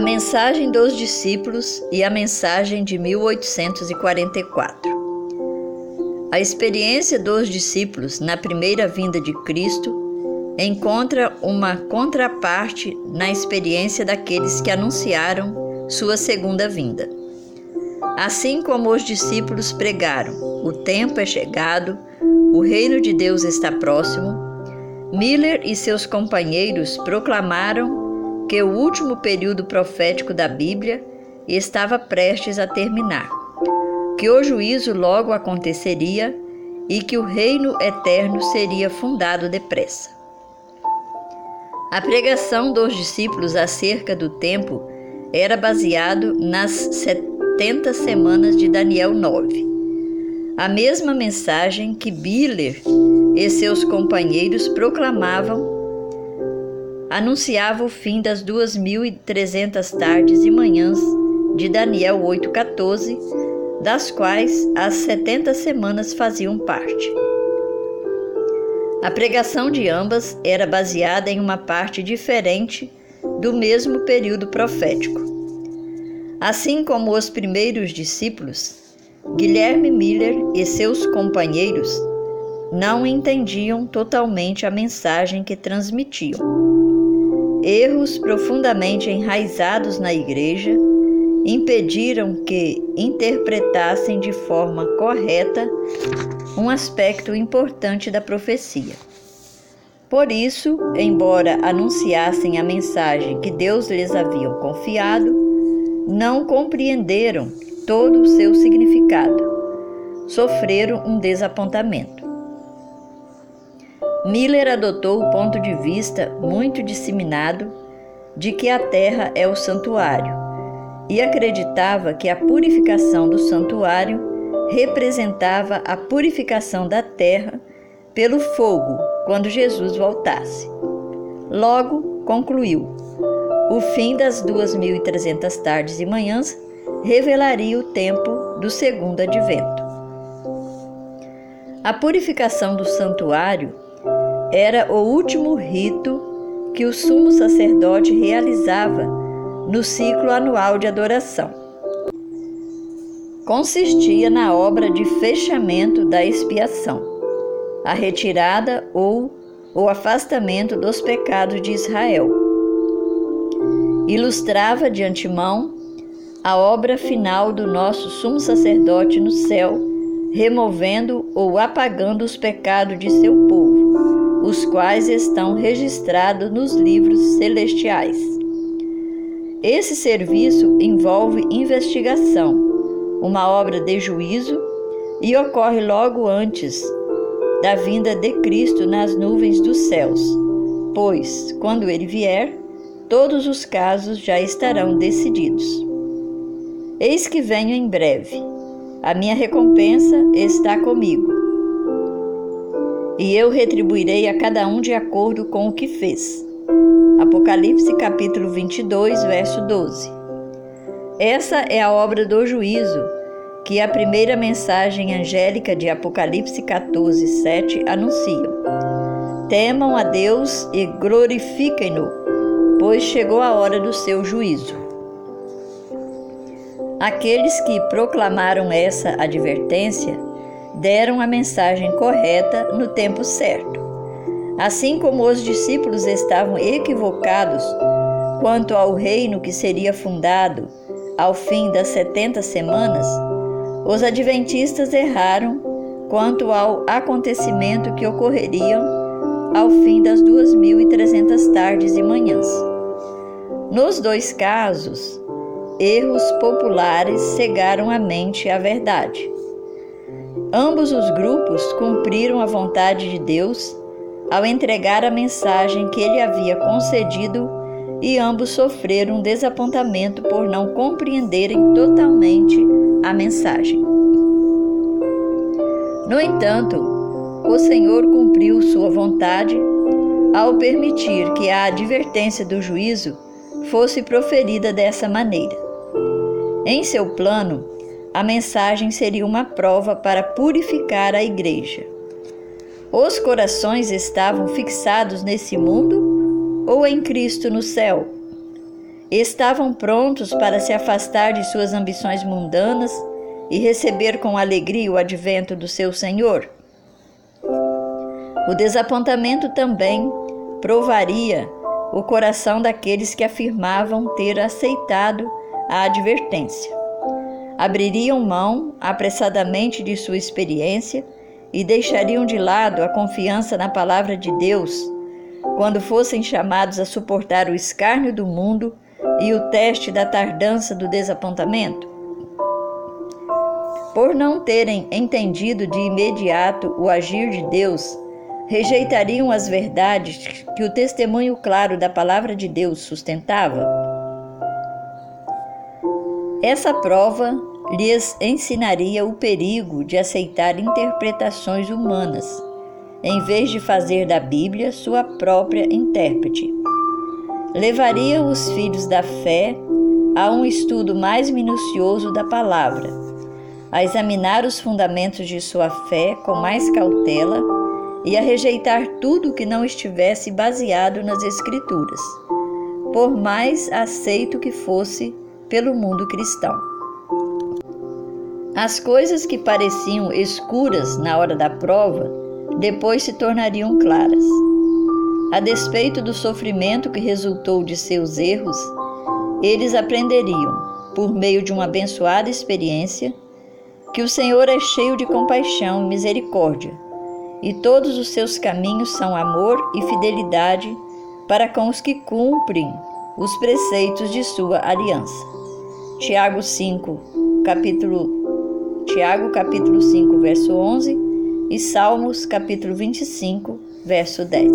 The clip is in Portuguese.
A mensagem dos discípulos e a mensagem de 1844. A experiência dos discípulos na primeira vinda de Cristo encontra uma contraparte na experiência daqueles que anunciaram sua segunda vinda. Assim como os discípulos pregaram: o tempo é chegado, o reino de Deus está próximo, Miller e seus companheiros proclamaram que o último período profético da Bíblia estava prestes a terminar, que o juízo logo aconteceria e que o reino eterno seria fundado depressa. A pregação dos discípulos acerca do tempo era baseado nas 70 semanas de Daniel 9. A mesma mensagem que Biller e seus companheiros proclamavam anunciava o fim das 2.300 tardes e manhãs de Daniel 8,14, das quais as 70 semanas faziam parte. A pregação de ambas era baseada em uma parte diferente do mesmo período profético. Assim como os primeiros discípulos, Guilherme Miller e seus companheiros não entendiam totalmente a mensagem que transmitiam. Erros profundamente enraizados na igreja impediram que interpretassem de forma correta um aspecto importante da profecia. Por isso, embora anunciassem a mensagem que Deus lhes havia confiado, não compreenderam todo o seu significado. Sofreram um desapontamento. Miller adotou o ponto de vista muito disseminado de que a terra é o santuário e acreditava que a purificação do santuário representava a purificação da terra pelo fogo quando Jesus voltasse. Logo, concluiu: o fim das 2.300 tardes e manhãs revelaria o tempo do segundo advento. A purificação do santuário era o último rito que o sumo sacerdote realizava no ciclo anual de adoração. Consistia na obra de fechamento da expiação, a retirada ou o afastamento dos pecados de Israel ilustrava de antemão a obra final do nosso sumo sacerdote no céu, removendo ou apagando os pecados de seu povo, os quais estão registrados nos livros celestiais. Esse serviço envolve investigação, uma obra de juízo, e ocorre logo antes da vinda de Cristo nas nuvens dos céus, pois, quando ele vier, todos os casos já estarão decididos. Eis que venho em breve. A minha recompensa está comigo. E eu retribuirei a cada um de acordo com o que fez. Apocalipse capítulo 22, verso 12. Essa é a obra do juízo que a primeira mensagem angélica de Apocalipse 14, 7 anuncia. Temam a Deus e glorifiquem-no pois chegou a hora do seu juízo. Aqueles que proclamaram essa advertência deram a mensagem correta no tempo certo. Assim como os discípulos estavam equivocados quanto ao reino que seria fundado ao fim das setenta semanas, os adventistas erraram quanto ao acontecimento que ocorreria ao fim das duas mil e trezentas tardes e manhãs. Nos dois casos, erros populares cegaram a mente à verdade. Ambos os grupos cumpriram a vontade de Deus ao entregar a mensagem que ele havia concedido e ambos sofreram um desapontamento por não compreenderem totalmente a mensagem. No entanto, o Senhor cumpriu sua vontade ao permitir que a advertência do juízo fosse proferida dessa maneira. Em seu plano, a mensagem seria uma prova para purificar a igreja. Os corações estavam fixados nesse mundo ou em Cristo no céu? estavam prontos para se afastar de suas ambições mundanas e receber com alegria o advento do seu Senhor. O desapontamento também provaria o coração daqueles que afirmavam ter aceitado a advertência. Abririam mão apressadamente de sua experiência e deixariam de lado a confiança na palavra de Deus quando fossem chamados a suportar o escárnio do mundo e o teste da tardança do desapontamento? Por não terem entendido de imediato o agir de Deus, rejeitariam as verdades que o testemunho claro da palavra de Deus sustentava? Essa prova lhes ensinaria o perigo de aceitar interpretações humanas, em vez de fazer da Bíblia sua própria intérprete. Levaria os filhos da fé a um estudo mais minucioso da palavra, a examinar os fundamentos de sua fé com mais cautela e a rejeitar tudo que não estivesse baseado nas Escrituras, por mais aceito que fosse pelo mundo cristão. As coisas que pareciam escuras na hora da prova depois se tornariam claras. A despeito do sofrimento que resultou de seus erros, eles aprenderiam, por meio de uma abençoada experiência, que o Senhor é cheio de compaixão e misericórdia, e todos os seus caminhos são amor e fidelidade para com os que cumprem os preceitos de sua aliança. Tiago 5, capítulo Tiago capítulo 5, verso 11 e Salmos capítulo 25, verso 10.